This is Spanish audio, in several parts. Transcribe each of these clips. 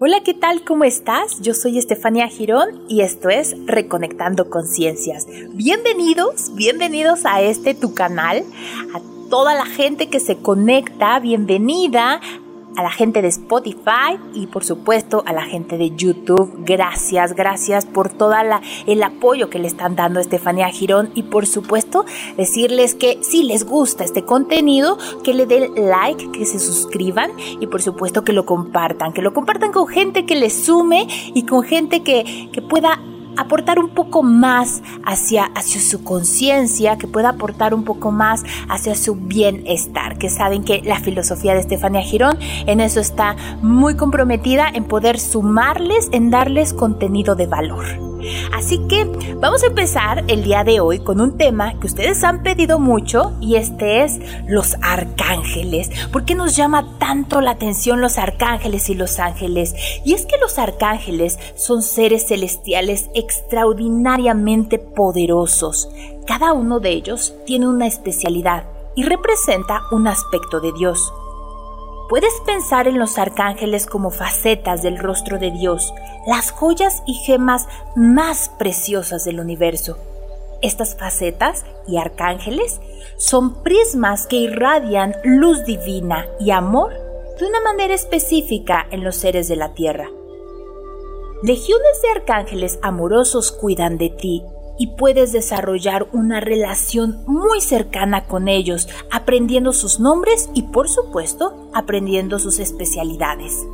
Hola, ¿qué tal? ¿Cómo estás? Yo soy Estefania Girón y esto es Reconectando Conciencias. Bienvenidos, bienvenidos a este tu canal, a toda la gente que se conecta, bienvenida a la gente de Spotify y por supuesto a la gente de YouTube. Gracias, gracias por todo el apoyo que le están dando a Estefanía Girón y por supuesto decirles que si les gusta este contenido, que le den like, que se suscriban y por supuesto que lo compartan, que lo compartan con gente que les sume y con gente que, que pueda aportar un poco más hacia, hacia su conciencia, que pueda aportar un poco más hacia su bienestar, que saben que la filosofía de Estefania Girón en eso está muy comprometida en poder sumarles, en darles contenido de valor. Así que vamos a empezar el día de hoy con un tema que ustedes han pedido mucho y este es los arcángeles. ¿Por qué nos llama tanto la atención los arcángeles y los ángeles? Y es que los arcángeles son seres celestiales extraordinariamente poderosos. Cada uno de ellos tiene una especialidad y representa un aspecto de Dios. Puedes pensar en los arcángeles como facetas del rostro de Dios, las joyas y gemas más preciosas del universo. Estas facetas y arcángeles son prismas que irradian luz divina y amor de una manera específica en los seres de la tierra. Legiones de arcángeles amorosos cuidan de ti y puedes desarrollar una relación muy cercana con ellos, aprendiendo sus nombres y por supuesto aprendiendo sus especialidades.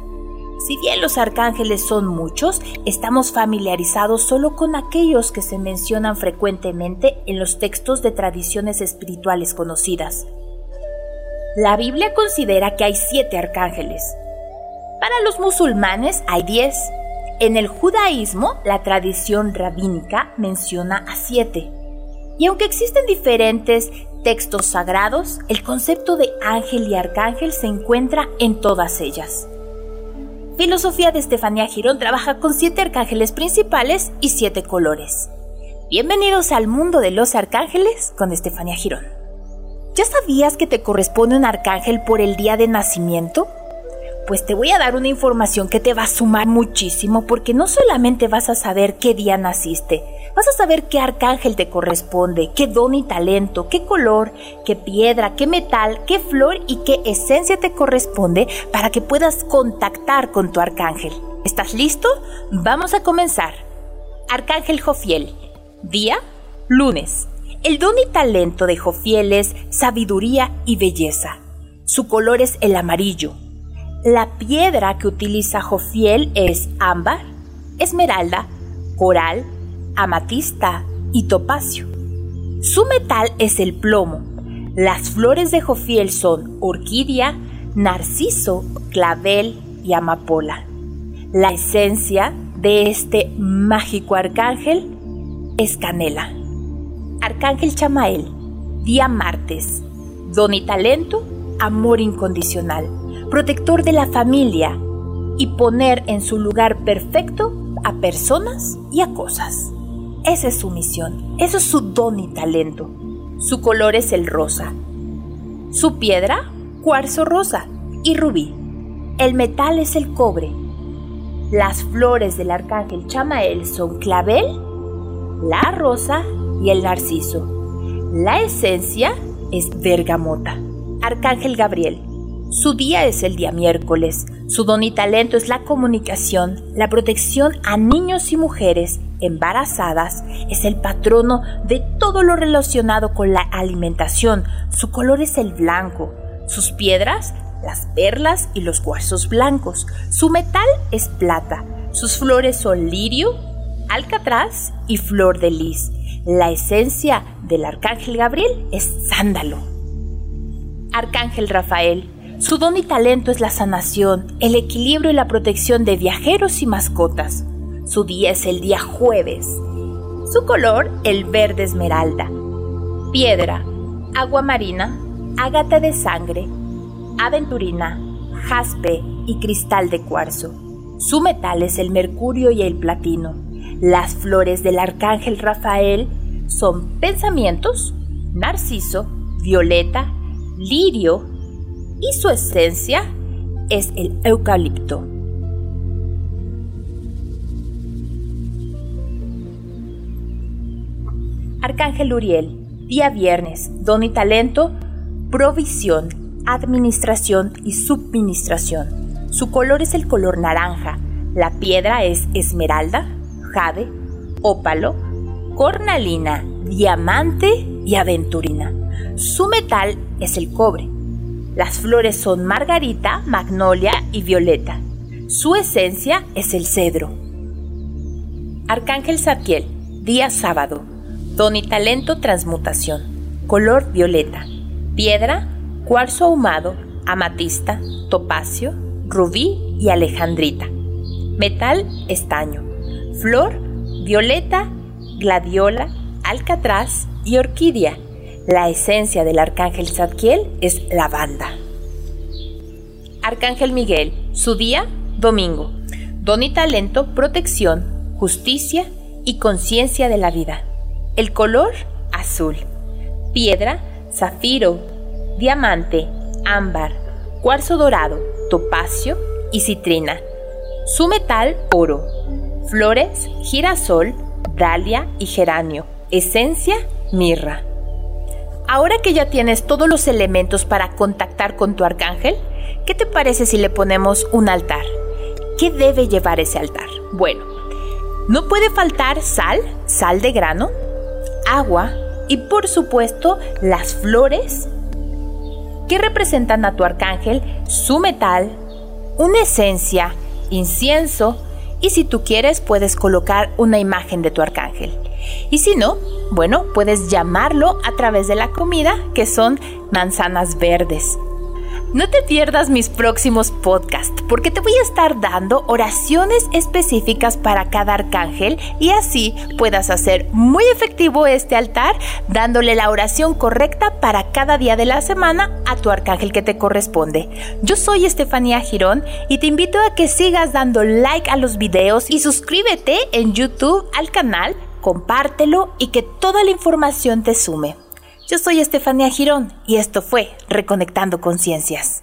Si bien los arcángeles son muchos, estamos familiarizados solo con aquellos que se mencionan frecuentemente en los textos de tradiciones espirituales conocidas. La Biblia considera que hay siete arcángeles. Para los musulmanes hay diez en el judaísmo, la tradición rabínica menciona a siete. Y aunque existen diferentes textos sagrados, el concepto de ángel y arcángel se encuentra en todas ellas. Filosofía de Estefanía Girón trabaja con siete arcángeles principales y siete colores. Bienvenidos al mundo de los arcángeles con Estefanía Girón. ¿Ya sabías que te corresponde un arcángel por el día de nacimiento? Pues te voy a dar una información que te va a sumar muchísimo porque no solamente vas a saber qué día naciste, vas a saber qué arcángel te corresponde, qué don y talento, qué color, qué piedra, qué metal, qué flor y qué esencia te corresponde para que puedas contactar con tu arcángel. ¿Estás listo? Vamos a comenzar. Arcángel Jofiel. Día, lunes. El don y talento de Jofiel es sabiduría y belleza. Su color es el amarillo, la piedra que utiliza Jofiel es ámbar, esmeralda, coral, amatista y topacio. Su metal es el plomo. Las flores de Jofiel son orquídea, narciso, clavel y amapola. La esencia de este mágico arcángel es canela. Arcángel Chamael, día martes. Don y talento, amor incondicional protector de la familia y poner en su lugar perfecto a personas y a cosas. Esa es su misión, eso es su don y talento. Su color es el rosa. Su piedra, cuarzo rosa y rubí. El metal es el cobre. Las flores del arcángel Chamael son clavel, la rosa y el narciso. La esencia es bergamota. Arcángel Gabriel, su día es el día miércoles. Su don y talento es la comunicación, la protección a niños y mujeres embarazadas. Es el patrono de todo lo relacionado con la alimentación. Su color es el blanco. Sus piedras, las perlas y los cuarzos blancos. Su metal es plata. Sus flores son lirio, alcatraz y flor de lis. La esencia del arcángel Gabriel es sándalo. Arcángel Rafael, su don y talento es la sanación, el equilibrio y la protección de viajeros y mascotas. Su día es el día jueves. Su color, el verde esmeralda. Piedra, agua marina, ágata de sangre, aventurina, jaspe y cristal de cuarzo. Su metal es el mercurio y el platino. Las flores del arcángel Rafael son pensamientos, narciso, violeta, lirio y su esencia es el eucalipto. Arcángel Uriel, día viernes, don y talento, provisión, administración y subministración. Su color es el color naranja, la piedra es esmeralda, jade, ópalo, cornalina, diamante y aventurina. Su metal es el cobre. Las flores son margarita, magnolia y violeta. Su esencia es el cedro. Arcángel Zadkiel, día sábado. Don y talento transmutación. Color violeta. Piedra, cuarzo ahumado, amatista, topacio, rubí y alejandrita. Metal, estaño. Flor, violeta, gladiola, alcatraz y orquídea. La esencia del arcángel Zadkiel es lavanda. Arcángel Miguel, su día, domingo. Don y talento, protección, justicia y conciencia de la vida. El color, azul. Piedra, zafiro, diamante, ámbar, cuarzo dorado, topacio y citrina. Su metal, oro. Flores, girasol, dalia y geranio. Esencia, mirra. Ahora que ya tienes todos los elementos para contactar con tu arcángel, ¿qué te parece si le ponemos un altar? ¿Qué debe llevar ese altar? Bueno, no puede faltar sal, sal de grano, agua y por supuesto las flores que representan a tu arcángel, su metal, una esencia, incienso y si tú quieres puedes colocar una imagen de tu arcángel. Y si no, bueno, puedes llamarlo a través de la comida, que son manzanas verdes. No te pierdas mis próximos podcasts porque te voy a estar dando oraciones específicas para cada arcángel y así puedas hacer muy efectivo este altar dándole la oración correcta para cada día de la semana a tu arcángel que te corresponde. Yo soy Estefanía Girón y te invito a que sigas dando like a los videos y suscríbete en YouTube al canal compártelo y que toda la información te sume. Yo soy Estefanía Girón y esto fue Reconectando Conciencias.